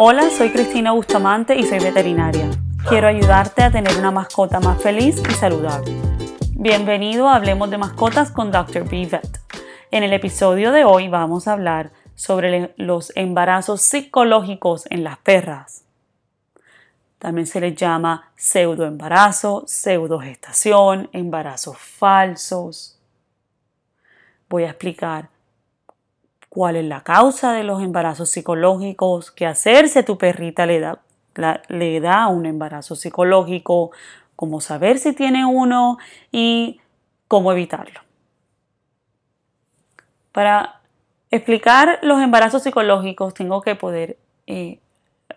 Hola, soy Cristina Bustamante y soy veterinaria. Quiero ayudarte a tener una mascota más feliz y saludable. Bienvenido a Hablemos de Mascotas con Dr. B. En el episodio de hoy vamos a hablar sobre los embarazos psicológicos en las perras. También se les llama pseudoembarazo, pseudogestación, embarazos falsos. Voy a explicar cuál es la causa de los embarazos psicológicos, qué hacer si tu perrita le da, le da un embarazo psicológico, cómo saber si tiene uno y cómo evitarlo. Para explicar los embarazos psicológicos tengo que poder eh,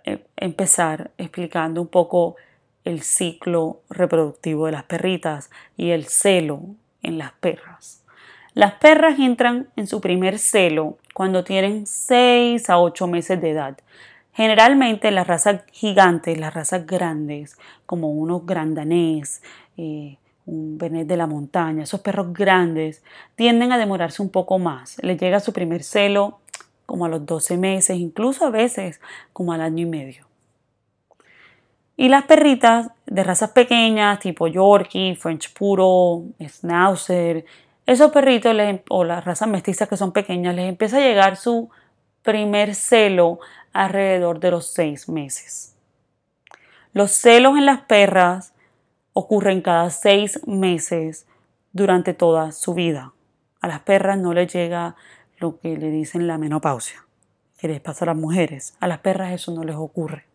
eh, empezar explicando un poco el ciclo reproductivo de las perritas y el celo en las perras. Las perras entran en su primer celo cuando tienen 6 a 8 meses de edad. Generalmente las razas gigantes, las razas grandes, como unos grandanés, eh, un bernet de la montaña, esos perros grandes, tienden a demorarse un poco más. Les llega su primer celo como a los 12 meses, incluso a veces como al año y medio. Y las perritas de razas pequeñas, tipo Yorkie, French Puro, Schnauzer, esos perritos em, o las razas mestizas que son pequeñas les empieza a llegar su primer celo alrededor de los seis meses. Los celos en las perras ocurren cada seis meses durante toda su vida. A las perras no les llega lo que le dicen la menopausia, que les pasa a las mujeres. A las perras eso no les ocurre.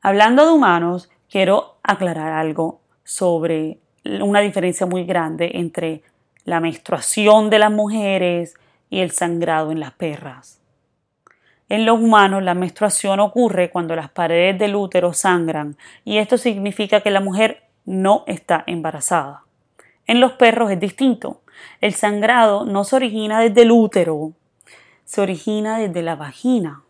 Hablando de humanos, quiero aclarar algo sobre una diferencia muy grande entre la menstruación de las mujeres y el sangrado en las perras. En los humanos la menstruación ocurre cuando las paredes del útero sangran y esto significa que la mujer no está embarazada. En los perros es distinto. El sangrado no se origina desde el útero, se origina desde la vagina.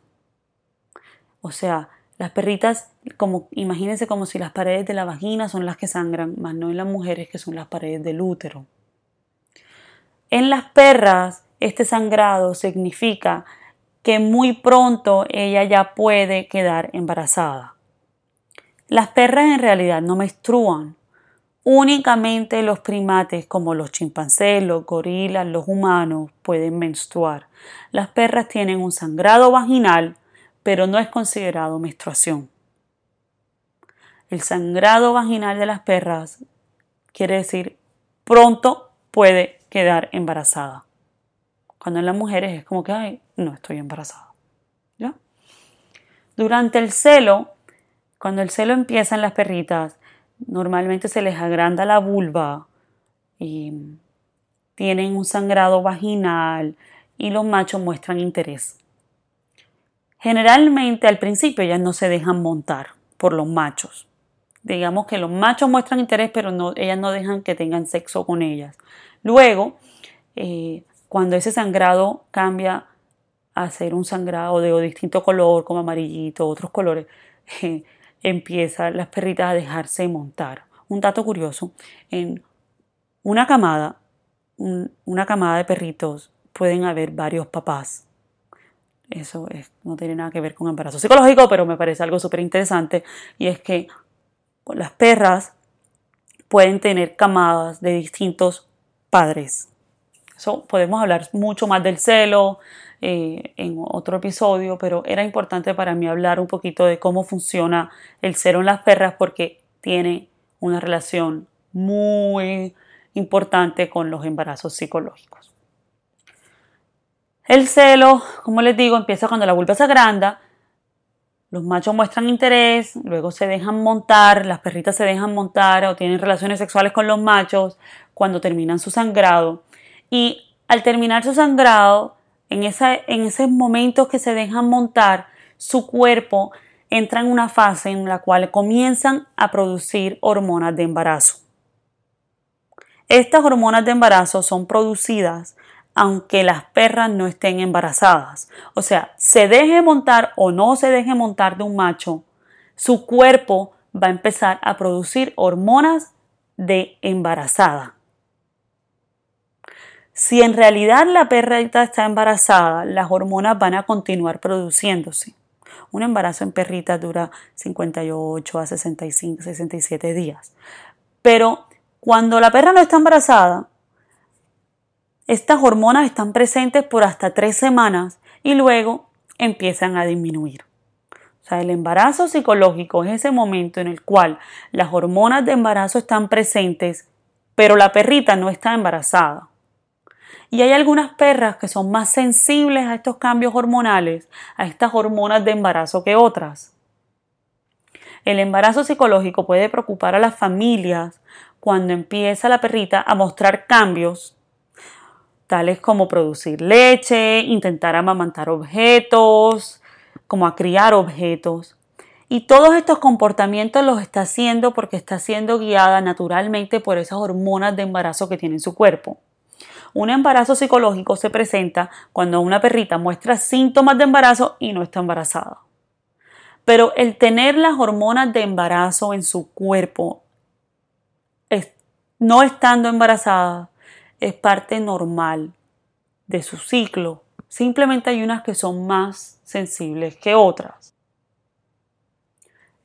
O sea, las perritas, como, imagínense como si las paredes de la vagina son las que sangran, más no en las mujeres que son las paredes del útero. En las perras, este sangrado significa que muy pronto ella ya puede quedar embarazada. Las perras en realidad no menstruan. Únicamente los primates como los chimpancés, los gorilas, los humanos pueden menstruar. Las perras tienen un sangrado vaginal pero no es considerado menstruación. El sangrado vaginal de las perras quiere decir pronto puede quedar embarazada. Cuando en las mujeres es como que, ay, no estoy embarazada. Durante el celo, cuando el celo empieza en las perritas, normalmente se les agranda la vulva y tienen un sangrado vaginal y los machos muestran interés. Generalmente al principio ellas no se dejan montar por los machos. Digamos que los machos muestran interés, pero ellas no dejan que tengan sexo con ellas. Luego, eh, cuando ese sangrado cambia a ser un sangrado de distinto color, como amarillito, otros colores, eh, empiezan las perritas a dejarse montar. Un dato curioso, en una camada, una camada de perritos pueden haber varios papás eso no tiene nada que ver con embarazo psicológico, pero me parece algo súper interesante. Y es que las perras pueden tener camadas de distintos padres. Eso podemos hablar mucho más del celo eh, en otro episodio, pero era importante para mí hablar un poquito de cómo funciona el celo en las perras porque tiene una relación muy importante con los embarazos psicológicos. El celo, como les digo, empieza cuando la vulva se agranda, los machos muestran interés, luego se dejan montar, las perritas se dejan montar o tienen relaciones sexuales con los machos cuando terminan su sangrado. Y al terminar su sangrado, en, en esos momentos que se dejan montar, su cuerpo entra en una fase en la cual comienzan a producir hormonas de embarazo. Estas hormonas de embarazo son producidas aunque las perras no estén embarazadas. O sea, se deje montar o no se deje montar de un macho, su cuerpo va a empezar a producir hormonas de embarazada. Si en realidad la perrita está embarazada, las hormonas van a continuar produciéndose. Un embarazo en perrita dura 58 a 65, 67 días. Pero cuando la perra no está embarazada, estas hormonas están presentes por hasta tres semanas y luego empiezan a disminuir. O sea, el embarazo psicológico es ese momento en el cual las hormonas de embarazo están presentes, pero la perrita no está embarazada. Y hay algunas perras que son más sensibles a estos cambios hormonales, a estas hormonas de embarazo que otras. El embarazo psicológico puede preocupar a las familias cuando empieza la perrita a mostrar cambios, tales como producir leche, intentar amamantar objetos, como a criar objetos. Y todos estos comportamientos los está haciendo porque está siendo guiada naturalmente por esas hormonas de embarazo que tiene en su cuerpo. Un embarazo psicológico se presenta cuando una perrita muestra síntomas de embarazo y no está embarazada. Pero el tener las hormonas de embarazo en su cuerpo, no estando embarazada, es parte normal de su ciclo. Simplemente hay unas que son más sensibles que otras.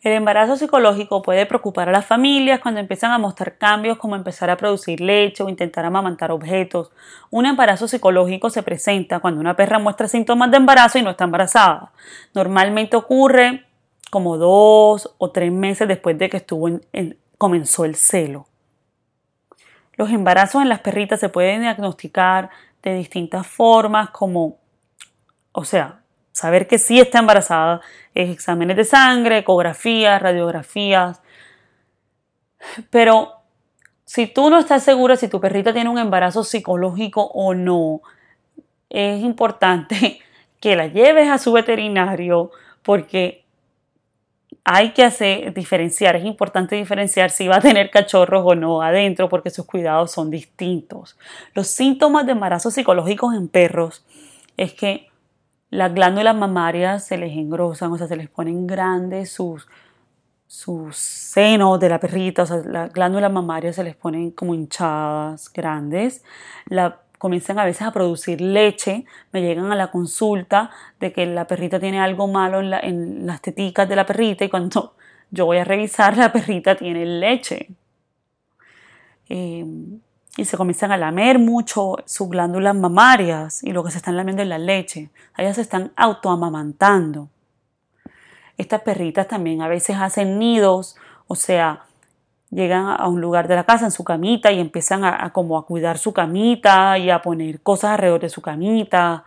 El embarazo psicológico puede preocupar a las familias cuando empiezan a mostrar cambios como empezar a producir leche o intentar amamantar objetos. Un embarazo psicológico se presenta cuando una perra muestra síntomas de embarazo y no está embarazada. Normalmente ocurre como dos o tres meses después de que estuvo comenzó el celo. Los embarazos en las perritas se pueden diagnosticar de distintas formas como, o sea, saber que sí está embarazada es exámenes de sangre, ecografías, radiografías. Pero si tú no estás segura si tu perrita tiene un embarazo psicológico o no, es importante que la lleves a su veterinario porque hay que hacer, diferenciar, es importante diferenciar si va a tener cachorros o no adentro porque sus cuidados son distintos. Los síntomas de embarazo psicológicos en perros es que las glándulas mamarias se les engrosan, o sea, se les ponen grandes sus, sus senos de la perrita, o sea, las glándulas mamarias se les ponen como hinchadas, grandes. Comienzan a veces a producir leche, me llegan a la consulta de que la perrita tiene algo malo en, en las teticas de la perrita y cuando yo voy a revisar la perrita tiene leche. Eh, y se comienzan a lamer mucho sus glándulas mamarias y lo que se están lamiendo es la leche. Ellas se están autoamamantando. Estas perritas también a veces hacen nidos, o sea, llegan a un lugar de la casa en su camita y empiezan a, como a cuidar su camita y a poner cosas alrededor de su camita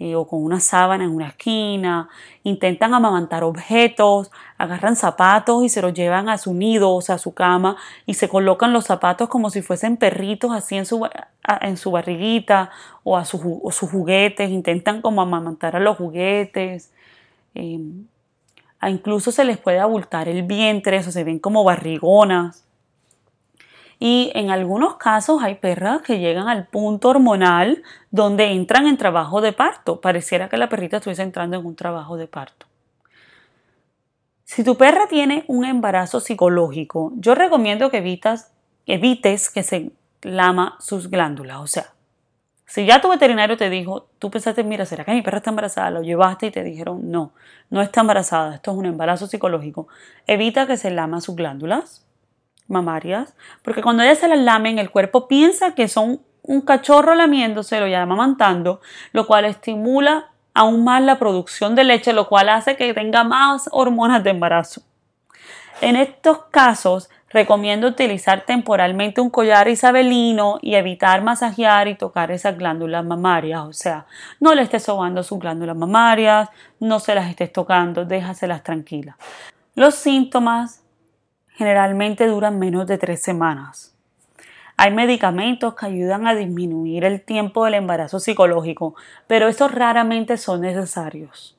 eh, o con una sábana en una esquina, intentan amamantar objetos, agarran zapatos y se los llevan a su nido, o sea, a su cama, y se colocan los zapatos como si fuesen perritos así en su, en su barriguita o a sus juguetes, intentan como amamantar a los juguetes. Em, incluso se les puede abultar el vientre, eso se ven como barrigonas. Y en algunos casos hay perras que llegan al punto hormonal donde entran en trabajo de parto. Pareciera que la perrita estuviese entrando en un trabajo de parto. Si tu perra tiene un embarazo psicológico, yo recomiendo que evitas, evites que se lama sus glándulas. O sea, si ya tu veterinario te dijo, tú pensaste, mira, ¿será que mi perra está embarazada? Lo llevaste y te dijeron, no, no está embarazada, esto es un embarazo psicológico. Evita que se lama sus glándulas mamarias, porque cuando ellas se las lamen, el cuerpo piensa que son un cachorro lamiéndose, lo llama amamantando, lo cual estimula aún más la producción de leche, lo cual hace que tenga más hormonas de embarazo. En estos casos, recomiendo utilizar temporalmente un collar isabelino y evitar masajear y tocar esas glándulas mamarias, o sea, no le estés sobando sus glándulas mamarias, no se las estés tocando, déjaselas tranquilas. Los síntomas generalmente duran menos de tres semanas. Hay medicamentos que ayudan a disminuir el tiempo del embarazo psicológico, pero estos raramente son necesarios.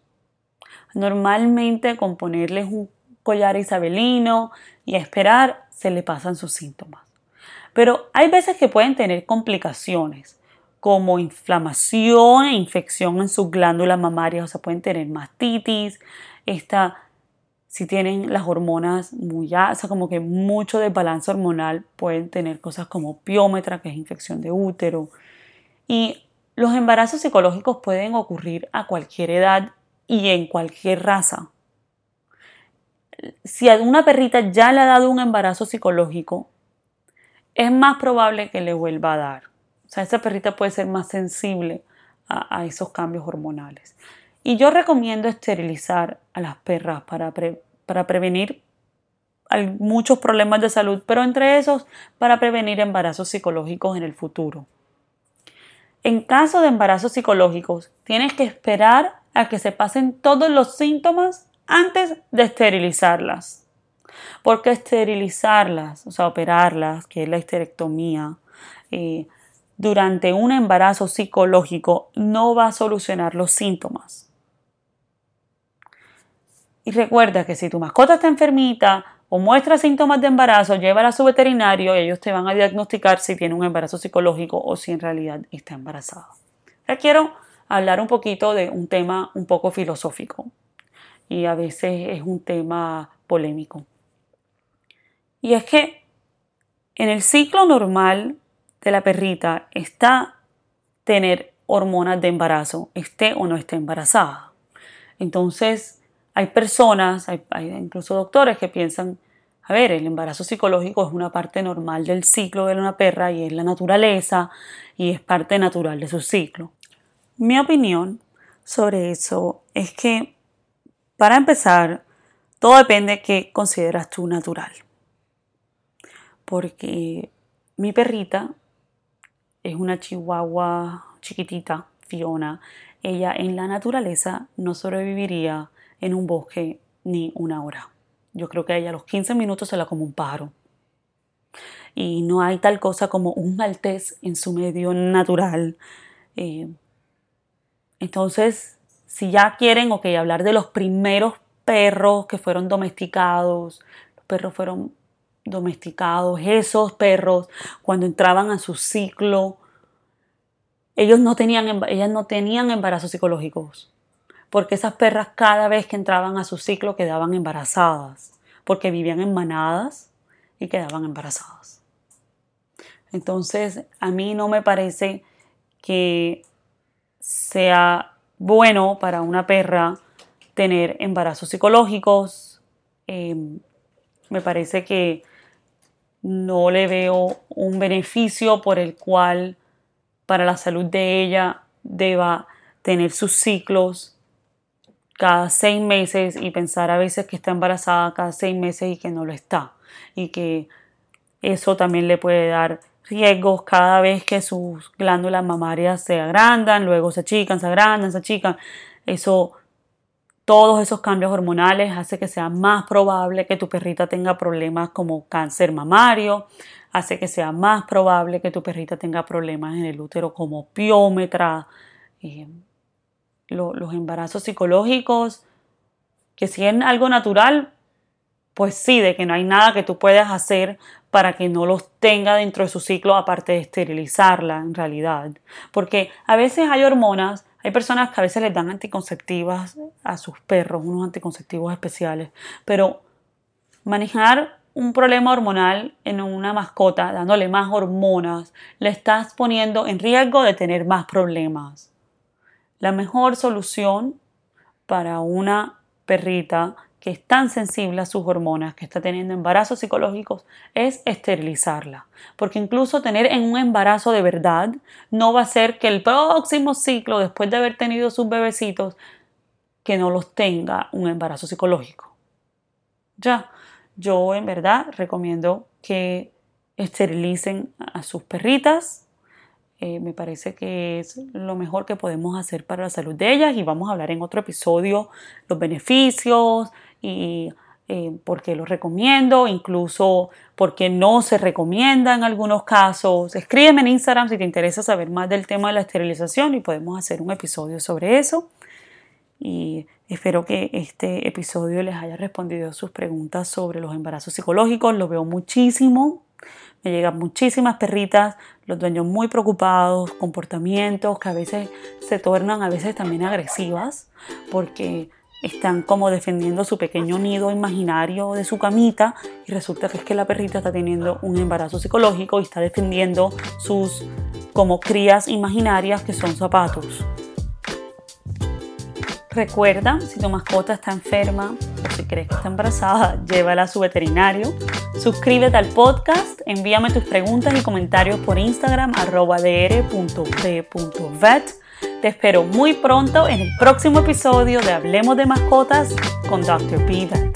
Normalmente con ponerles un collar isabelino y esperar se le pasan sus síntomas. Pero hay veces que pueden tener complicaciones como inflamación e infección en sus glándulas mamarias, o sea, pueden tener mastitis, esta si tienen las hormonas muy o sea, como que mucho desbalance hormonal, pueden tener cosas como piómetra, que es infección de útero, Y los embarazos psicológicos pueden ocurrir a cualquier edad y en cualquier raza. Si a una perrita ya le ha dado un embarazo psicológico, es más probable que le vuelva a dar. O sea, esa perrita puede ser más sensible a, esos cambios hormonales. Y yo recomiendo esterilizar a las perras para, para prevenir muchos problemas de salud, pero entre esos para prevenir embarazos psicológicos en el futuro. En caso de embarazos psicológicos, tienes que esperar a que se pasen todos los síntomas antes de esterilizarlas. Porque esterilizarlas, o sea, operarlas, que es la histerectomía, eh, durante un embarazo psicológico no va a solucionar los síntomas. Y recuerda que si tu mascota está enfermita o muestra síntomas de embarazo, llévala a su veterinario y ellos te van a diagnosticar si tiene un embarazo psicológico o si en realidad está embarazada. Ahora quiero hablar un poquito de un tema un poco filosófico y a veces es un tema polémico. Y es que en el ciclo normal de la perrita está tener hormonas de embarazo, esté o no esté embarazada. Entonces, hay personas, hay, incluso doctores que piensan, a ver, el embarazo psicológico es una parte normal del ciclo de una perra y es la naturaleza y es parte natural de su ciclo. Mi opinión sobre eso es que, para empezar, todo depende de qué consideras tú natural. Porque mi perrita es una chihuahua chiquitita, Fiona. Ella en la naturaleza no sobreviviría en un bosque ni una hora. Yo creo que ella a los 15 minutos se la como un pájaro. Y no hay tal cosa como un maltés en su medio natural. Eh, entonces, si ya quieren, ok, hablar de los primeros perros que fueron domesticados, los perros fueron domesticados, esos perros, cuando entraban a su ciclo, ellos no tenían, ellas no tenían embarazos psicológicos porque esas perras cada vez que entraban a su ciclo quedaban embarazadas, porque vivían en manadas y quedaban embarazadas. Entonces, a mí no me parece que sea bueno para una perra tener embarazos psicológicos. Em, me parece que no le veo un beneficio por el cual para la salud de ella deba tener sus ciclos cada seis meses y pensar a veces que está embarazada cada seis meses y que no lo está. Y que eso también le puede dar riesgos cada vez que sus glándulas mamarias se agrandan, luego se achican, se agrandan, se achican. Eso, todos esos cambios hormonales hace que sea más probable que tu perrita tenga problemas como cáncer mamario, hace que sea más probable que tu perrita tenga problemas en el útero como piómetra, eh, los embarazos psicológicos, que si es algo natural, pues sí, de que no hay nada que tú puedas hacer para que no los tenga dentro de su ciclo, aparte de esterilizarla en realidad. Porque a veces hay hormonas, hay personas que a veces les dan anticonceptivas a sus perros, unos anticonceptivos especiales, pero manejar un problema hormonal en una mascota, dándole más hormonas, le estás poniendo en riesgo de tener más problemas. La mejor solución para una perrita que es tan sensible a sus hormonas, que está teniendo embarazos psicológicos, es esterilizarla. Porque incluso tener en un embarazo de verdad no va a ser que el próximo ciclo, después de haber tenido sus bebecitos, que no los tenga un embarazo psicológico. Ya, yo en verdad recomiendo que esterilicen a sus perritas eh, me parece que es lo mejor que podemos hacer para la salud de ellas y vamos a hablar en otro episodio los beneficios y eh, por qué los recomiendo, incluso por qué no se recomienda en algunos casos. Escríbeme en Instagram si te interesa saber más del tema de la esterilización y podemos hacer un episodio sobre eso. Y espero que este episodio les haya respondido sus preguntas sobre los embarazos psicológicos. Lo veo muchísimo me llegan muchísimas perritas, los dueños muy preocupados, comportamientos que a veces se tornan a veces también agresivas porque están como defendiendo su pequeño nido imaginario de su camita y resulta que es que la perrita está teniendo un embarazo psicológico y está defendiendo sus como crías imaginarias que son zapatos. Recuerda, si tu mascota está enferma si crees que está embarazada, llévala a su veterinario. Suscríbete al podcast, envíame tus preguntas y comentarios por Instagram arroba. Te espero muy pronto en el próximo episodio de Hablemos de Mascotas con Dr. B.